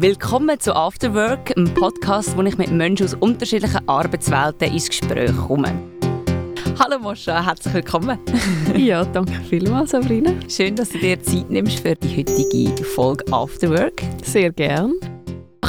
Willkommen zu Afterwork, einem Podcast, wo ich mit Menschen aus unterschiedlichen Arbeitswelten ins Gespräch komme. Hallo Moscha, herzlich willkommen. ja, danke vielmals, Sabrina. Schön, dass du dir Zeit nimmst für die heutige Folge Afterwork. Sehr gern.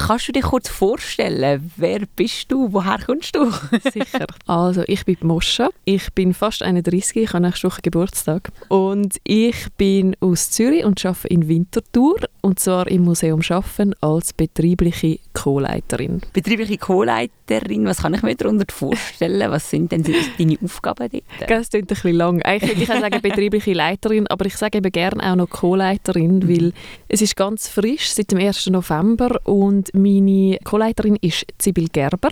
Kannst du dich kurz vorstellen, wer bist du, woher kommst du? Sicher. Also, ich bin Moscha. Ich bin fast 31, ich habe nächste Woche Geburtstag. Und ich bin aus Zürich und arbeite in Winterthur. Und zwar im Museum Schaffen als betriebliche Co-Leiterin. Betriebliche Co-Leiterin, was kann ich mir darunter vorstellen? Was sind denn deine Aufgaben dort? Das klingt ein bisschen lang. Eigentlich würde ich sagen betriebliche Leiterin, aber ich sage eben gerne auch noch Co-Leiterin, mhm. weil es ist ganz frisch, seit dem 1. November und meine Co-Leiterin ist Sibyl Gerber.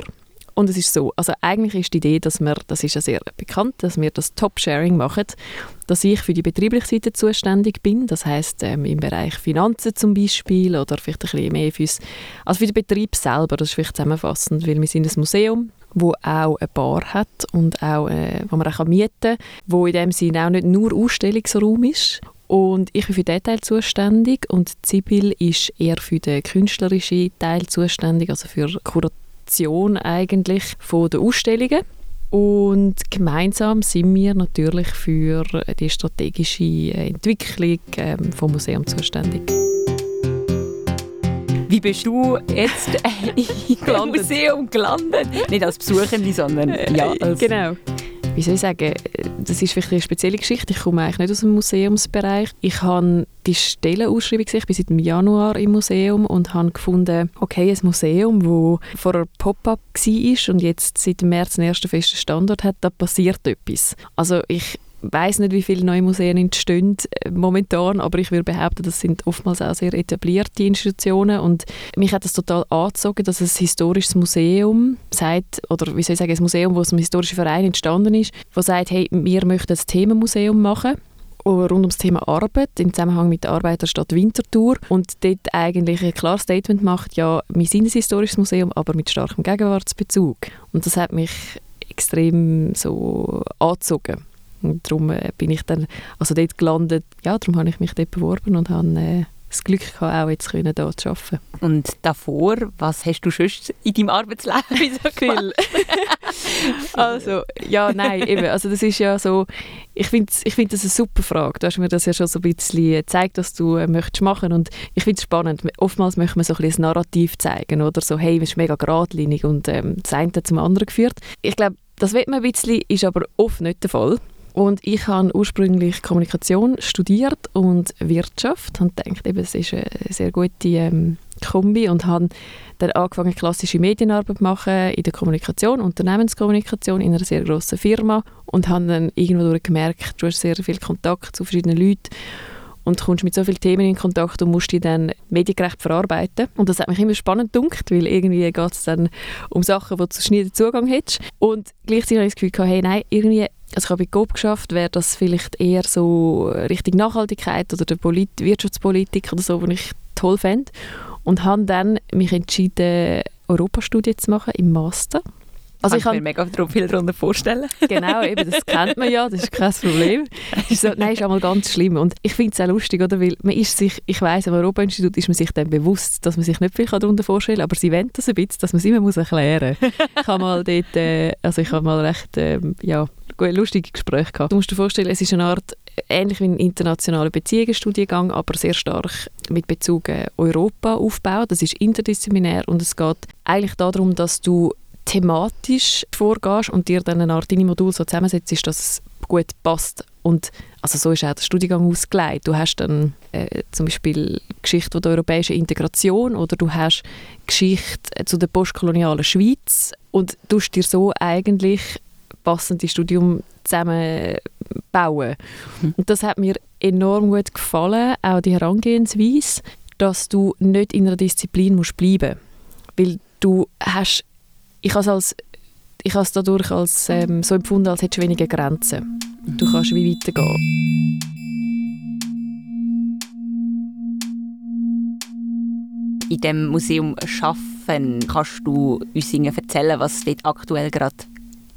Und es ist so, also eigentlich ist die Idee, dass wir, das ist ja sehr bekannt, dass wir das Top-Sharing machen, dass ich für die betriebliche Seite zuständig bin, das heißt ähm, im Bereich Finanzen zum Beispiel oder vielleicht ein bisschen mehr fürs, also für den Betrieb selber, das ist vielleicht zusammenfassend, weil wir sind ein Museum, wo auch eine Bar hat und auch, äh, wo man auch mieten kann, wo in dem Sinne auch nicht nur Ausstellungsraum ist und ich bin für diesen Teil zuständig und Sibyl ist eher für den künstlerischen Teil zuständig, also für Kuration eigentlich von den Ausstellungen. Und gemeinsam sind wir natürlich für die strategische Entwicklung ähm, vom Museum zuständig. Wie bist du jetzt im Museum gelandet? Nicht als Besuchende, sondern ja, als... Genau wie soll ich sagen, das ist vielleicht eine spezielle Geschichte. Ich komme eigentlich nicht aus dem Museumsbereich. Ich habe die Stellenausschreibung gesehen. Ich bin seit Januar im Museum und habe gefunden, okay, ein Museum, das vor einer Pop-up war und jetzt seit März einen ersten festen Standort hat, da passiert etwas. Also ich weiß nicht, wie viele neue Museen entstehen äh, momentan, aber ich würde behaupten, das sind oftmals auch sehr etablierte Institutionen und mich hat das total angezogen, dass ein historisches Museum sagt, oder wie soll ich sagen, ein Museum, wo aus einem historischen Verein entstanden ist, wo sagt, hey, wir möchten ein Themenmuseum machen rund um das Thema Arbeit im Zusammenhang mit der Arbeiterstadt Winterthur und dort eigentlich ein klares Statement macht, ja, wir sind ein historisches Museum, aber mit starkem Gegenwartsbezug. Und das hat mich extrem so angezogen. Und darum äh, bin ich dann also dort gelandet. Ja, darum habe ich mich dort beworben und habe äh, das Glück gehabt, auch jetzt können, hier zu arbeiten. Und davor, was hast du schon in deinem Arbeitsleben so Viel. also, ja, nein, eben, also das ist ja so, ich finde ich find das eine super Frage. Du hast mir das ja schon so ein bisschen gezeigt, dass du äh, möchtest machen und ich finde es spannend. Oftmals möchte man so ein, bisschen ein Narrativ zeigen oder so, hey, es ist mega geradlinig und ähm, das eine zum anderen geführt. Ich glaube, das wird man ein bisschen, ist aber oft nicht der Fall. Und ich habe ursprünglich Kommunikation studiert und Wirtschaft und dachte, eben, es ist eine sehr gute ähm, Kombi und habe dann angefangen, klassische Medienarbeit zu machen in der Kommunikation, Unternehmenskommunikation in einer sehr grossen Firma und habe dann irgendwo gemerkt, du hast sehr viel Kontakt zu verschiedenen Leuten und kommst mit so vielen Themen in Kontakt und musst die dann mediengerecht verarbeiten. Und das hat mich immer spannend gedacht, weil irgendwie geht es dann um Sachen, wo du den Zugang hättest. Und gleichzeitig habe ich das Gefühl, hey, nein, irgendwie also ich habe bei GOP geschafft, wäre das vielleicht eher so Richtung Nachhaltigkeit oder der Polit Wirtschaftspolitik oder so, was ich toll fände. Und habe dann mich entschieden, Europastudie zu machen im Master. Also ich kann mir mega viel darunter vorstellen. genau, eben, das kennt man ja, das ist kein Problem. Ist so, nein, ist einmal ganz schlimm. Und ich finde es auch lustig, oder? weil man ist sich, ich weiss, am Europa-Institut ist man sich dann bewusst, dass man sich nicht viel darunter vorstellen kann, aber sie wollen das ein bisschen, dass man es immer muss erklären muss. ich habe mal dort, äh, also ich habe mal recht, äh, ja, lustige Gespräche gehabt. Du musst dir vorstellen, es ist eine Art, ähnlich wie ein internationaler Beziehungsstudiengang, aber sehr stark mit Bezug Europa aufgebaut. Das ist interdisziplinär und es geht eigentlich darum, dass du thematisch vorgehst und dir dann eine Art deine Modul so zusammensetzt, dass es gut passt. Und also so ist auch der Studiengang ausgelegt. Du hast dann äh, zum Beispiel Geschichte der europäischen Integration oder du hast Geschichte zu der postkolonialen Schweiz und du dir so eigentlich passende Studium zusammenbauen. Mhm. Und das hat mir enorm gut gefallen, auch die Herangehensweise, dass du nicht in einer Disziplin musst bleiben musst. Weil du hast ich habe es als ich habe es dadurch als, ähm, so empfunden, als hättest du weniger Grenzen. Du kannst wie weitergehen. In dem Museum Schaffen kannst du uns erzählen, was dort aktuell gerade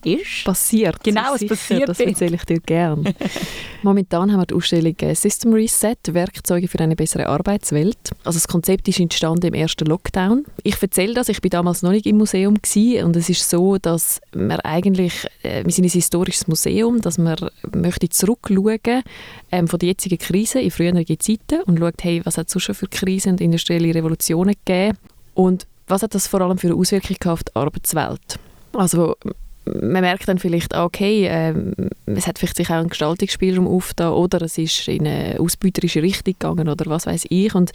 ist? Passiert. Genau, es passiert Das erzähle ich dir gerne. Momentan haben wir die Ausstellung äh, System Reset, Werkzeuge für eine bessere Arbeitswelt. Also das Konzept ist entstanden im ersten Lockdown. Ich erzähle das, ich bin damals noch nicht im Museum gewesen, und es ist so, dass wir eigentlich, äh, wir sind ein historisches Museum, dass wir möchte zurückschauen ähm, von der jetzigen Krise in früheren Zeiten und schaut, hey, was hat es schon für Krisen und industrielle Revolutionen gegeben und was hat das vor allem für eine Auswirkung auf die Arbeitswelt? Also man merkt dann vielleicht, ah, okay, ähm, es hat vielleicht sich auch einen Gestaltungsspielraum aufgetan oder es ist in eine ausbeuterische Richtung gegangen oder was weiß ich. Und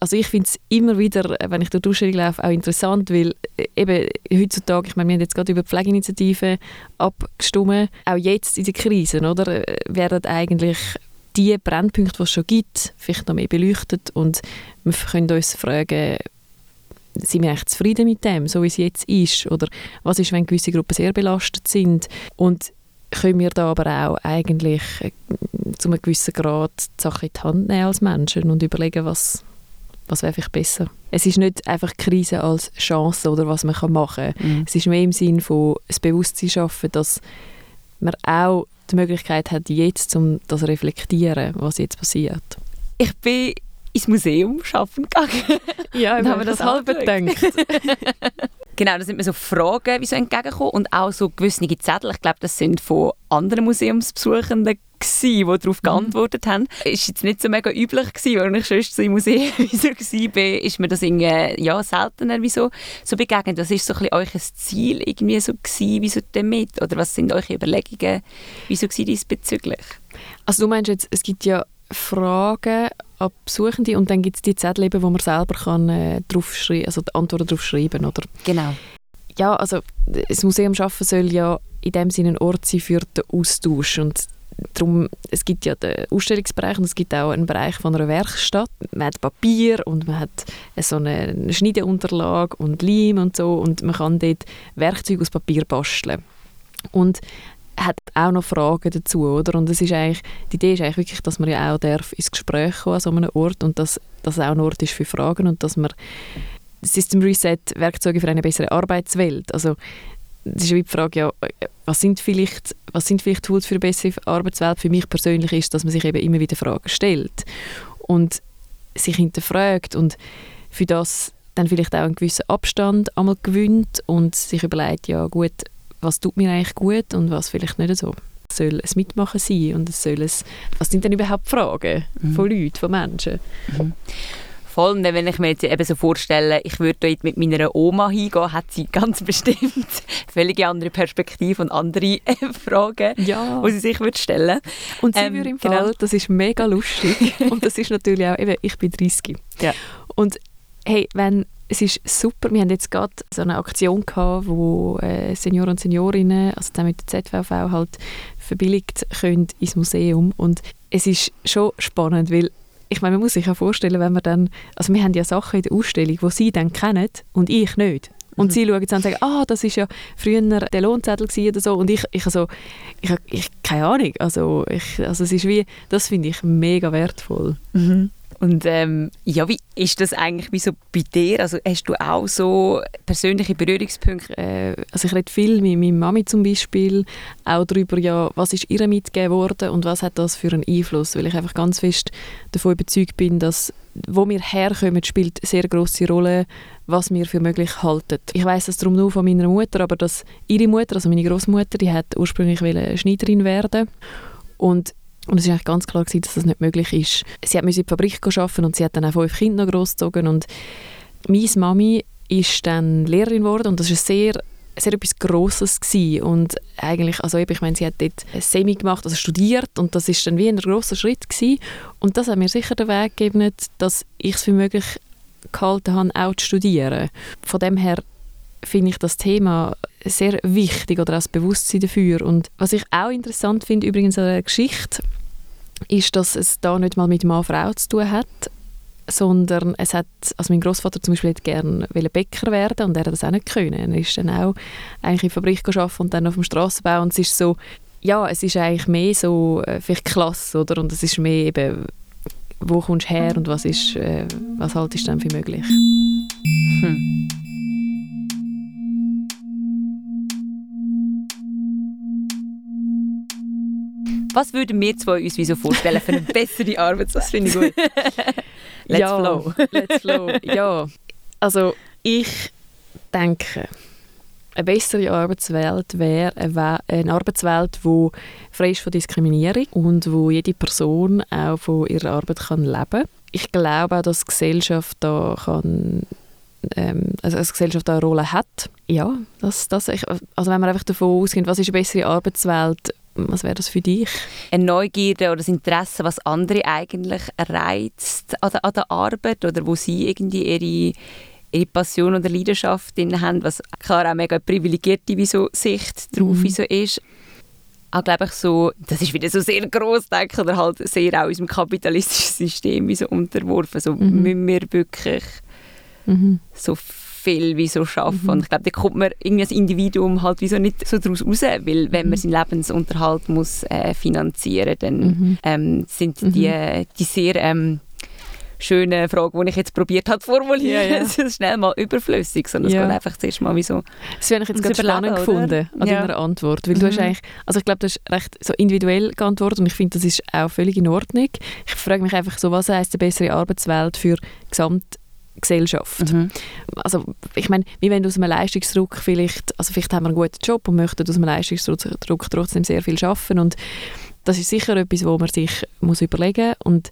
also ich finde es immer wieder, wenn ich durch die Ausstellung laufe, auch interessant, weil äh, eben heutzutage, ich meine, wir haben jetzt gerade über Pflegeinitiativen abgestimmt, auch jetzt in der Krise, oder, äh, werden eigentlich die Brennpunkte, die es schon gibt, vielleicht noch mehr beleuchtet und wir können uns fragen, sind wir echt zufrieden mit dem, so wie es jetzt ist? Oder was ist, wenn gewisse Gruppen sehr belastet sind? Und können wir da aber auch eigentlich äh, zu einem gewissen Grad die Sache in die Hand nehmen als Menschen und überlegen, was, was wäre vielleicht besser. Es ist nicht einfach Krise als Chance oder was man machen kann. Mhm. Es ist mehr im Sinn von das Bewusstsein schaffen, dass man auch die Möglichkeit hat, jetzt um das zu reflektieren, was jetzt passiert. Ich bin ins Museum schaffen gegangen. Ja, und haben wir das halb gedacht. genau, da sind mir so Fragen wie so entgegengekommen und auch so gewisse Zettel. Ich glaube, das sind von anderen Museumsbesuchenden gewesen, die darauf mhm. geantwortet haben. Ist jetzt nicht so mega üblich gewesen, weil ich sonst so im Museum so war, ist mir das irgendwie, ja, seltener wie so, so begegnet. Was ist so ein bisschen euer Ziel irgendwie so gewesen, wieso damit? Oder was sind eure Überlegungen, wieso diesbezüglich? Also du meinst jetzt, es gibt ja Fragen an Besuchende und dann gibt es die Zettel, wo man selber kann, äh, drauf also die Antworten darauf schreiben oder? Genau. Ja, also das Museum schaffen soll ja in dem Sinne ein Ort sein für den Austausch und darum, es gibt ja den Ausstellungsbereich und es gibt auch einen Bereich von einer Werkstatt. Man hat Papier und man hat so eine Schneideunterlage und Leim und so und man kann dort Werkzeuge aus Papier basteln. Und hat auch noch Fragen dazu, oder? Und es ist eigentlich, die Idee ist eigentlich wirklich, dass man ja auch darf ins Gespräch kommen an so einem Ort und dass das auch ein Ort ist für Fragen und dass man System Reset Werkzeuge für eine bessere Arbeitswelt, also das ist wie die Frage, ja, was sind vielleicht, was sind vielleicht Tools für eine bessere Arbeitswelt? Für mich persönlich ist, dass man sich eben immer wieder Fragen stellt und sich hinterfragt und für das dann vielleicht auch einen gewissen Abstand einmal gewinnt und sich überlegt, ja gut, was tut mir eigentlich gut und was vielleicht nicht so. Es soll ein Mitmachen sein und es soll es, was sind denn überhaupt Fragen mhm. von Leuten, von Menschen? Mhm. Vor allem, wenn ich mir jetzt eben so vorstelle, ich würde dort mit meiner Oma hingehen, hat sie ganz bestimmt völlig andere Perspektive und andere äh, Fragen, ja. die sie sich würde stellen Und sie ähm, würde im genau. Fall, das ist mega lustig und das ist natürlich auch, eben, ich bin 30. Ja. Und hey, wenn es ist super. Wir haben jetzt gerade so eine Aktion gehabt, wo äh, Senioren und Seniorinnen, also dann mit der ZVV halt verbilligt können ins Museum und es ist schon spannend, weil ich meine, man muss sich ja vorstellen, wenn man dann, also wir haben ja Sachen in der Ausstellung, die sie dann kennen und ich nicht. Und mhm. sie schauen dann und sagen, ah, das ist ja früher der Lohnzettel oder so. Und ich, ich also, ich, ich keine Ahnung. Also, ich, also es ist wie, das finde ich mega wertvoll. Mhm. Und ähm, ja, wie ist das eigentlich wie so bei dir? Also hast du auch so persönliche Berührungspunkte? Äh, also ich rede viel mit meiner Mami zum Beispiel auch darüber, ja, was ist ihr mitgegeben worden und was hat das für einen Einfluss, weil ich einfach ganz fest davon überzeugt bin, dass wo wir herkommen, spielt eine sehr große Rolle, was wir für möglich halten. Ich weiß das darum nur von meiner Mutter, aber dass ihre Mutter, also meine Großmutter, die hat ursprünglich Schneiderin werden und und es war ganz klar, gewesen, dass das nicht möglich ist. Sie musste in der Fabrik arbeiten und sie hat dann auch fünf Kinder noch großgezogen. Und meine Mami ist dann Lehrerin geworden und das war sehr sehr etwas Grosses gewesen. und eigentlich, also ich meine, sie hat dort ein Semi gemacht, also studiert und das ist dann wie ein grosser Schritt gewesen. und das hat mir sicher den Weg gegeben, dass ich es für möglich gehalten habe, auch zu studieren. Von dem her finde ich das Thema sehr wichtig oder das Bewusstsein dafür. Und was ich auch interessant finde übrigens an der Geschichte, ist, dass es da nicht mal mit Mann-Frau zu tun hat, sondern es hat, also mein Großvater zum Beispiel gerne Bäcker werden und er hat das auch nicht können. Er ist dann auch eigentlich in der Fabrik gearbeitet und dann auf dem Strassenbau und es ist so, ja, es ist eigentlich mehr so äh, vielleicht Klasse, oder? Und es ist mehr eben, wo kommst du her und was ist, äh, was haltest du dann für möglich? Hm. Was würden wir zwei uns wieso vorstellen für eine bessere Arbeitswelt? Das finde ich gut. Let's ja, flow. Let's flow. Ja, also ich denke, eine bessere Arbeitswelt wäre eine, We- eine Arbeitswelt, die frei ist von Diskriminierung und wo jede Person auch von ihrer Arbeit kann leben kann. Ich glaube auch, dass die Gesellschaft da kann ähm, also als Gesellschaft eine Rolle hat. Ja, das, das, ich, also wenn man einfach davon ausgeht, was ist eine bessere Arbeitswelt, was wäre das für dich? Eine Neugierde oder das Interesse, was andere eigentlich reizt an der, an der Arbeit oder wo sie irgendwie ihre, ihre Passion oder Leidenschaft drin haben, was klar auch mega privilegierte wie so Sicht drauf Mhm. wie so ist. Auch glaube ich so, das ist wieder so sehr gross denken oder halt sehr auch unserem kapitalistischen System wie so unterworfen. So Mhm. müssen wir wirklich so viel wie so schaffen. Mhm. Und ich glaube, da kommt man irgendwie als Individuum halt wie so nicht so daraus raus, weil wenn man seinen Lebensunterhalt muss äh, finanzieren, dann Mhm. ähm, sind Mhm. die, die sehr ähm, schönen Fragen, die ich jetzt probiert habe zu formulieren, Ja, ja. so schnell mal überflüssig, sondern Ja. es geht einfach zuerst mal wie so Das habe ich jetzt gerade spannend Überleben, gefunden oder? an Ja. deiner Antwort. Weil du hast Mhm. eigentlich, also ich glaube, du hast recht so individuell geantwortet und ich finde, das ist auch völlig in Ordnung. Ich frage mich einfach so, was heisst eine bessere Arbeitswelt für die Gesamtgesellschaft? Mhm. Also ich meine, wie wenn du aus einem Leistungsdruck vielleicht, also vielleicht haben wir einen guten Job und möchten aus einem Leistungsdruck trotzdem sehr viel schaffen und das ist sicher etwas, wo man sich muss überlegen und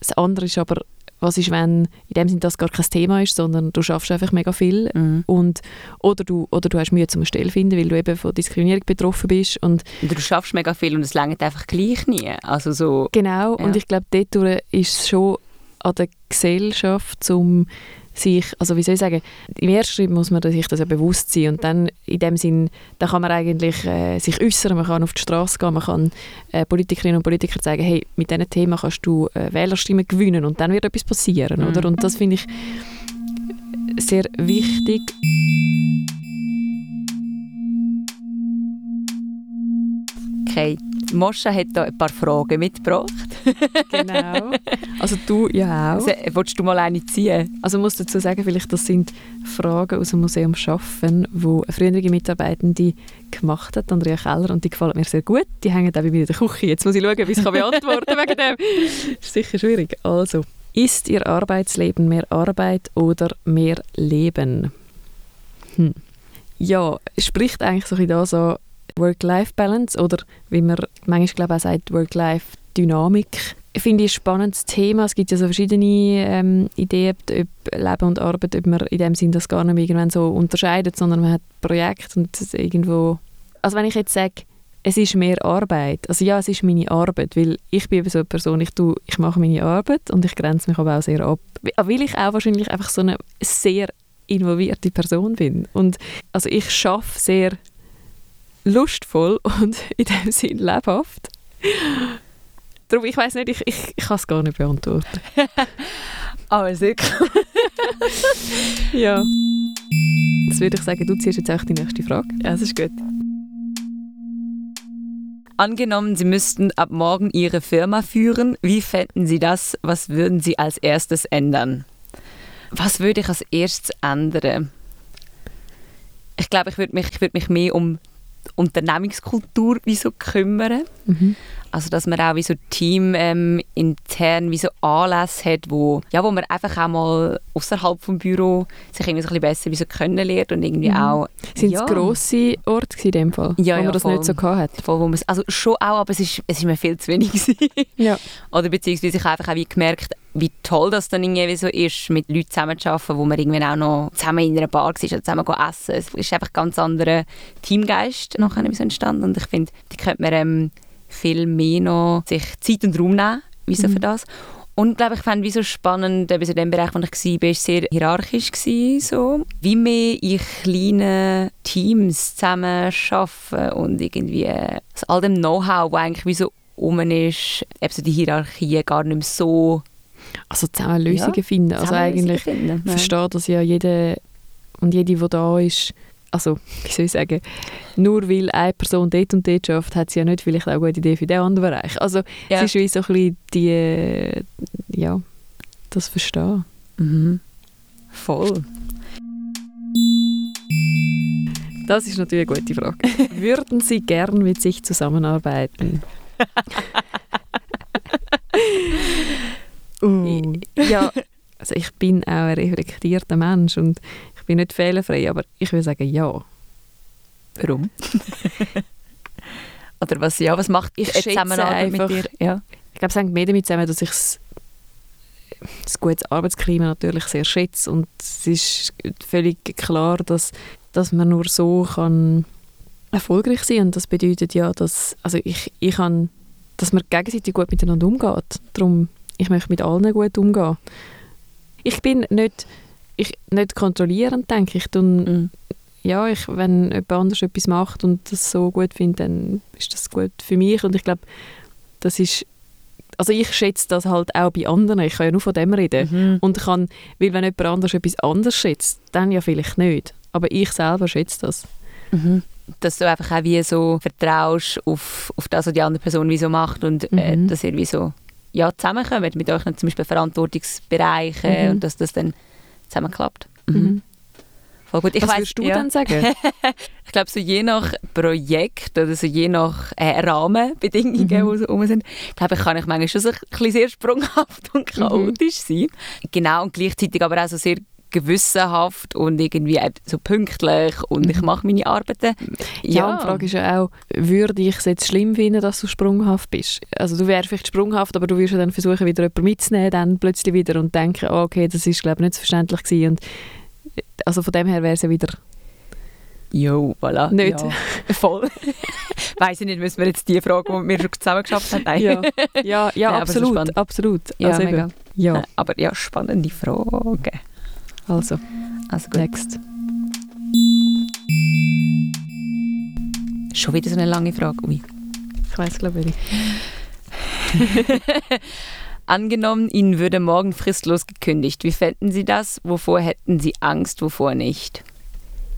das andere ist aber, was ist, wenn in dem Sinne das gar kein Thema ist, sondern du schaffst einfach mega viel Mhm. und, oder, du, oder du hast Mühe zum Stelle finden, weil du eben von Diskriminierung betroffen bist. Und Und du schaffst mega viel und es langt einfach gleich nie. Also so, genau, Ja. und ich glaube, dort ist es schon an der Gesellschaft, um sich, also wie soll ich sagen, im ersten Schritt muss man sich das ja bewusst sein und dann in dem Sinn, da kann man eigentlich äh, sich äußern, man kann auf die Straße gehen, man kann äh, Politikerinnen und Politiker sagen, hey, mit diesen Themen kannst du äh, Wählerstimmen gewinnen und dann wird etwas passieren, Mhm. oder? Und das finde ich sehr wichtig. okay, Moscha hat da ein paar Fragen mitgebracht. Genau. Also du ja auch. Willst du mal eine ziehen? Also ich muss dazu sagen, vielleicht das sind Fragen aus dem Museum Schaffen, wo eine frühere Mitarbeitende gemacht hat, Andrea Keller, und die gefallen mir sehr gut. Die hängen auch bei mir in der Küche. Jetzt muss ich schauen, wie ich es beantworten kann wegen dem. Das ist sicher schwierig. Also, ist Ihr Arbeitsleben mehr Arbeit oder mehr Leben? Hm. Ja, spricht eigentlich so ein bisschen da so Work-Life-Balance oder wie man manchmal glaube ich, auch sagt, Work-Life-Dynamik. Ich finde ich ein spannendes Thema. Es gibt ja so verschiedene ähm, Ideen, ob Leben und Arbeit, ob man in dem Sinn das gar nicht irgendwann so unterscheidet, sondern man hat Projekt und irgendwo... Also wenn ich jetzt sage, es ist mehr Arbeit, also ja, es ist meine Arbeit, weil ich bin eben so eine Person, ich, tue, ich mache meine Arbeit und ich grenze mich aber auch sehr ab. Weil ich auch wahrscheinlich einfach so eine sehr involvierte Person bin. Und also ich schaffe sehr lustvoll und in dem Sinn lebhaft. Darum, ich weiß nicht, ich, ich, ich kann es gar nicht beantworten. Aber sehr cool. Ja. Jetzt würde ich sagen, du ziehst jetzt auch die nächste Frage. Ja, das ist gut. Angenommen, Sie müssten ab morgen Ihre Firma führen, wie fänden Sie das? Was würden Sie als erstes ändern? Was würde ich als erstes ändern? Ich glaube, ich würde mich, ich würde mich mehr um Unternehmenskultur wie so kümmern. Mhm. Also, dass man auch wie so Team ähm, intern wie so Anlässe hat, wo, ja, wo man einfach auch mal außerhalb vom Büro sich irgendwie so ein bisschen besser wie so kennenlernt und irgendwie Mhm. auch... Sind ja, es grosse Orte in dem Fall, Ja, wo ja, man das voll. nicht so gehabt hat? voll, wo also schon auch, aber es ist, es ist mir viel zu wenig. Ja. Oder beziehungsweise ich habe einfach auch wie gemerkt, wie toll das dann irgendwie so ist, mit Leuten zusammenzuarbeiten, wo man irgendwie auch noch zusammen in einer Bar war oder zusammen essen. Es ist einfach ein ganz anderer Teamgeist nachher irgendwie so entstanden und ich finde, die könnte man ähm, viel mehr noch sich Zeit und Raum nehmen, so Mhm. für das. Und glaube ich fand wie so spannend, eben in dem Bereich, wo ich war, war sehr hierarchisch gewesen, so. Wie mehr in kleinen Teams zusammen arbeiten und irgendwie äh, aus all dem Know-how, das eigentlich wie so um ist, eben so die Hierarchie gar nicht mehr so Also zusammen Lösungen Ja, finden. Also zusammen eigentlich finden. Ja. verstehe, dass ja jeder und jede, die da ist, also wie soll ich sagen, nur weil eine Person dort und dort schafft, hat sie ja nicht vielleicht auch eine gute Idee für den anderen Bereich. Also Ja. es ist wie so ein bisschen die, äh, ja, das Verstehen. Mhm. Voll. Das ist natürlich eine gute Frage. Würden Sie gern mit sich zusammenarbeiten? uh. Ja, also ich bin auch ein reflektierter Mensch und ich bin nicht fehlerfrei, aber ich würde sagen ja. Warum? Oder was, ja, was macht ich Zusammenarbeit mit dir? Ja. Ich glaube, es hängt mehr damit zusammen, dass ich das gute Arbeitsklima natürlich sehr schätze und es ist völlig klar, dass, dass man nur so kann erfolgreich sein und das bedeutet ja, dass also ich, ich kann, dass man gegenseitig gut miteinander umgeht. Darum, ich möchte mit allen gut umgehen. Ich bin nicht, ich, nicht kontrollierend, denke ich. Tun, mm. Ja, ich, wenn jemand anders etwas macht und das so gut findet, dann ist das gut für mich und ich glaube, das ist also ich schätze das halt auch bei anderen. Ich kann ja nur von dem reden. Mhm. Und kann, weil wenn jemand anders etwas anderes schätzt, dann ja vielleicht nicht. Aber ich selber schätze das. Mhm. Dass du einfach auch wie so vertraust auf, auf das, was die andere Person wie so macht und äh, mhm. äh, dass ihr wie so ja, zusammenkommt mit euch zum Beispiel Verantwortungsbereichen mhm. und dass das dann zusammenklappt. Mhm. mhm. Voll gut. Ich Was weiss, würdest du ja. dann sagen? ich glaube, so je nach Projekt oder so je nach äh, Rahmenbedingungen, mhm. die so rum sind, glaube ich, kann ich manchmal schon so ein bisschen sehr sprunghaft und mhm. chaotisch mhm. sein. Genau, und gleichzeitig aber auch so sehr gewissenhaft und irgendwie so pünktlich und ich mhm. mache meine Arbeiten. Ja, ja die Frage ist ja auch, würde ich es jetzt schlimm finden, dass du sprunghaft bist? Also du wärst vielleicht sprunghaft, aber du wirst ja dann versuchen, wieder jemanden mitzunehmen, dann plötzlich wieder und denken, oh, okay, das ist glaube ich nicht so verständlich gewesen und also von dem her wäre es ja wieder Jo, voilà. Nicht. Ja. Voll. Weiß ich nicht, müssen wir jetzt die Frage, die wir schon zusammen geschafft haben? Nein. Ja, ja, ja Nein, absolut, absolut. Ja, also mega. Ja. Aber ja, spannende Frage. Also, also gut. next. Schon wieder so eine lange Frage. Ui. Ich weiß, glaube ich. Angenommen, Ihnen würde morgen fristlos gekündigt. Wie fänden Sie das? Wovor hätten Sie Angst, wovor nicht?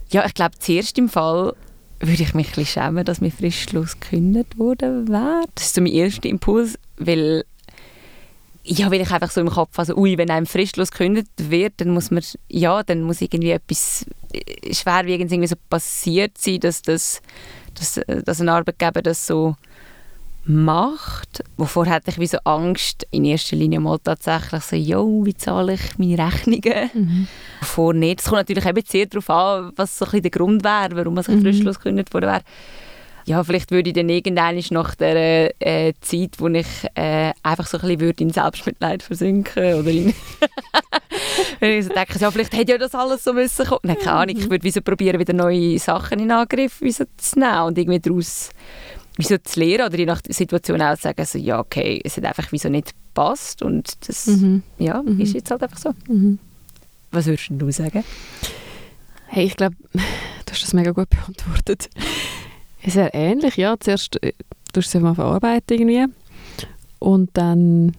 Ja, ich glaube, zuerst im Fall würde ich mich ein bisschen schämen, dass mir fristlos gekündigt wurde. Das ist so mein erster Impuls, weil ja, weil ich einfach so im Kopf, also ui, wenn einem fristlos gekündigt wird, dann muss man, ja, dann muss irgendwie etwas äh, schwerwiegend irgendwie so passiert sein, dass, das, dass, äh, dass ein Arbeitgeber das so macht. Wovor hatte ich wie so Angst, in erster Linie mal tatsächlich so, jo, wie zahle ich meine Rechnungen? Mhm. Wovor nicht. Es kommt natürlich eben sehr darauf an, was so ein der Grund wäre, warum man sich mhm. fristlos gekündigt worden wäre. Ja, vielleicht würde ich dann irgendwann nach der äh, Zeit, wo ich äh, einfach so ein bisschen würde in Selbstmitleid versinken oder in wenn ich so denke, ja, vielleicht hätte ja das alles so müssen kommen. Nein, keine Ahnung, ich würde wie so probieren, wieder neue Sachen in Angriff wie so zu nehmen und irgendwie daraus wieso zu lernen oder je nach Situation auch zu sagen, also, ja, okay, es hat einfach wieso nicht passt und das mhm. ja, mhm. ist jetzt halt einfach so. Mhm. Was würdest du sagen? Hey, ich glaube, du hast das mega gut beantwortet. Ist ähnlich, ja. Zuerst äh, tust du es mal verarbeiten irgendwie und dann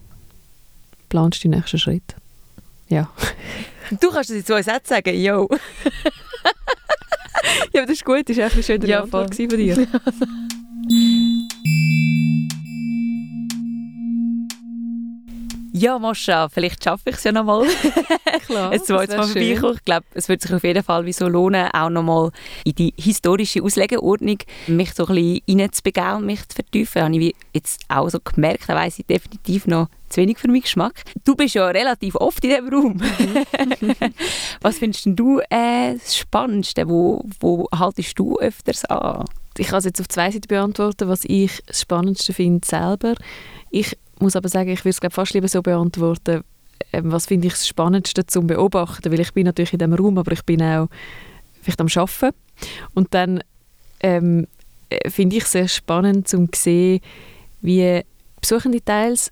planst du den nächsten Schritt. Ja. Du kannst es in zwei Sätzen sagen, yo. ja, aber das ist gut, das war echt schön ja, Antwort von dir. Ja, Moscha, vielleicht schaffe ich es ja noch mal. Klar, ein zweites Mal vorbeikommen. Ich glaube, es wird sich auf jeden Fall wie so lohnen, auch noch mal in die historische Auslegeordnung mich so ein bisschen reinzubegeben und mich zu vertiefen. habe ich jetzt auch so gemerkt, da weiss ich definitiv noch zu wenig für meinen Geschmack. Du bist ja relativ oft in diesem Raum. Was findest du äh, das Spannendste? Wo, wo haltest du öfters an? Ich kann es jetzt auf zwei Seiten beantworten, was ich das Spannendste finde selber. Ich muss aber sagen, ich würde es fast lieber so beantworten, ähm, was finde ich das Spannendste zum Beobachten, weil ich bin natürlich in diesem Raum, aber ich bin auch vielleicht am Arbeiten. Und dann ähm, äh, finde ich es sehr spannend zu sehen, wie Besuchende teils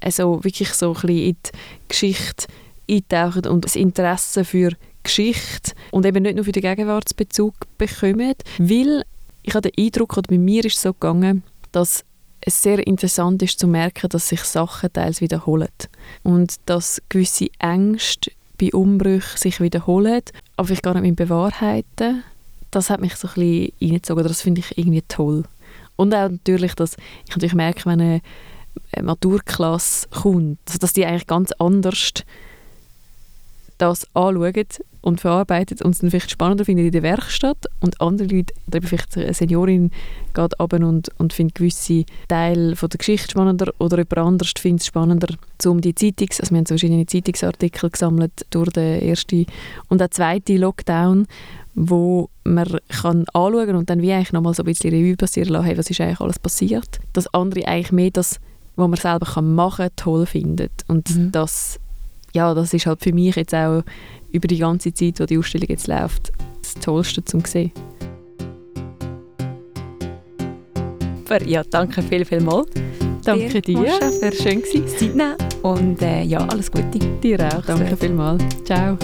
also wirklich so ein bisschen in die Geschichte eintauchen und das Interesse für Geschichte und eben nicht nur für den Gegenwartsbezug bekommen, weil ich habe den Eindruck, oder bei mir ist es so gegangen, dass es sehr interessant ist zu merken, dass sich Sachen teils wiederholen und dass gewisse Ängste bei Umbrüchen sich wiederholen, aber ich gar nicht mehr bewahrheiten. Das hat mich so ein bisschen reingezogen, das finde ich irgendwie toll. Und auch natürlich, dass ich natürlich merke, wenn eine Maturklasse kommt, also dass die eigentlich ganz anders das anschauen und verarbeitet und es dann vielleicht spannender finden in der Werkstatt und andere Leute, oder vielleicht eine Seniorin geht runter und, und findet gewisse Teile von der Geschichte spannender oder jemand anderes findet es spannender, um die Zeitungs-, also wir haben so verschiedene Zeitungsartikel gesammelt durch den ersten und den zweiten Lockdown, wo man kann anschauen und dann wie eigentlich nochmal so ein bisschen Revue passieren lassen, hey, was ist eigentlich alles passiert. Dass andere eigentlich mehr das, was man selber kann machen kann, toll findet. Und mhm. das, ja, das ist halt für mich jetzt auch über die ganze Zeit, wo die Ausstellung jetzt läuft, das Tollste zum sehen. Ja, danke viel, viel mal. Danke dir. Mascha, für schön gewesen. Nehmen. Und äh, ja, alles Gute. Dir auch. Danke vielmals. Ciao.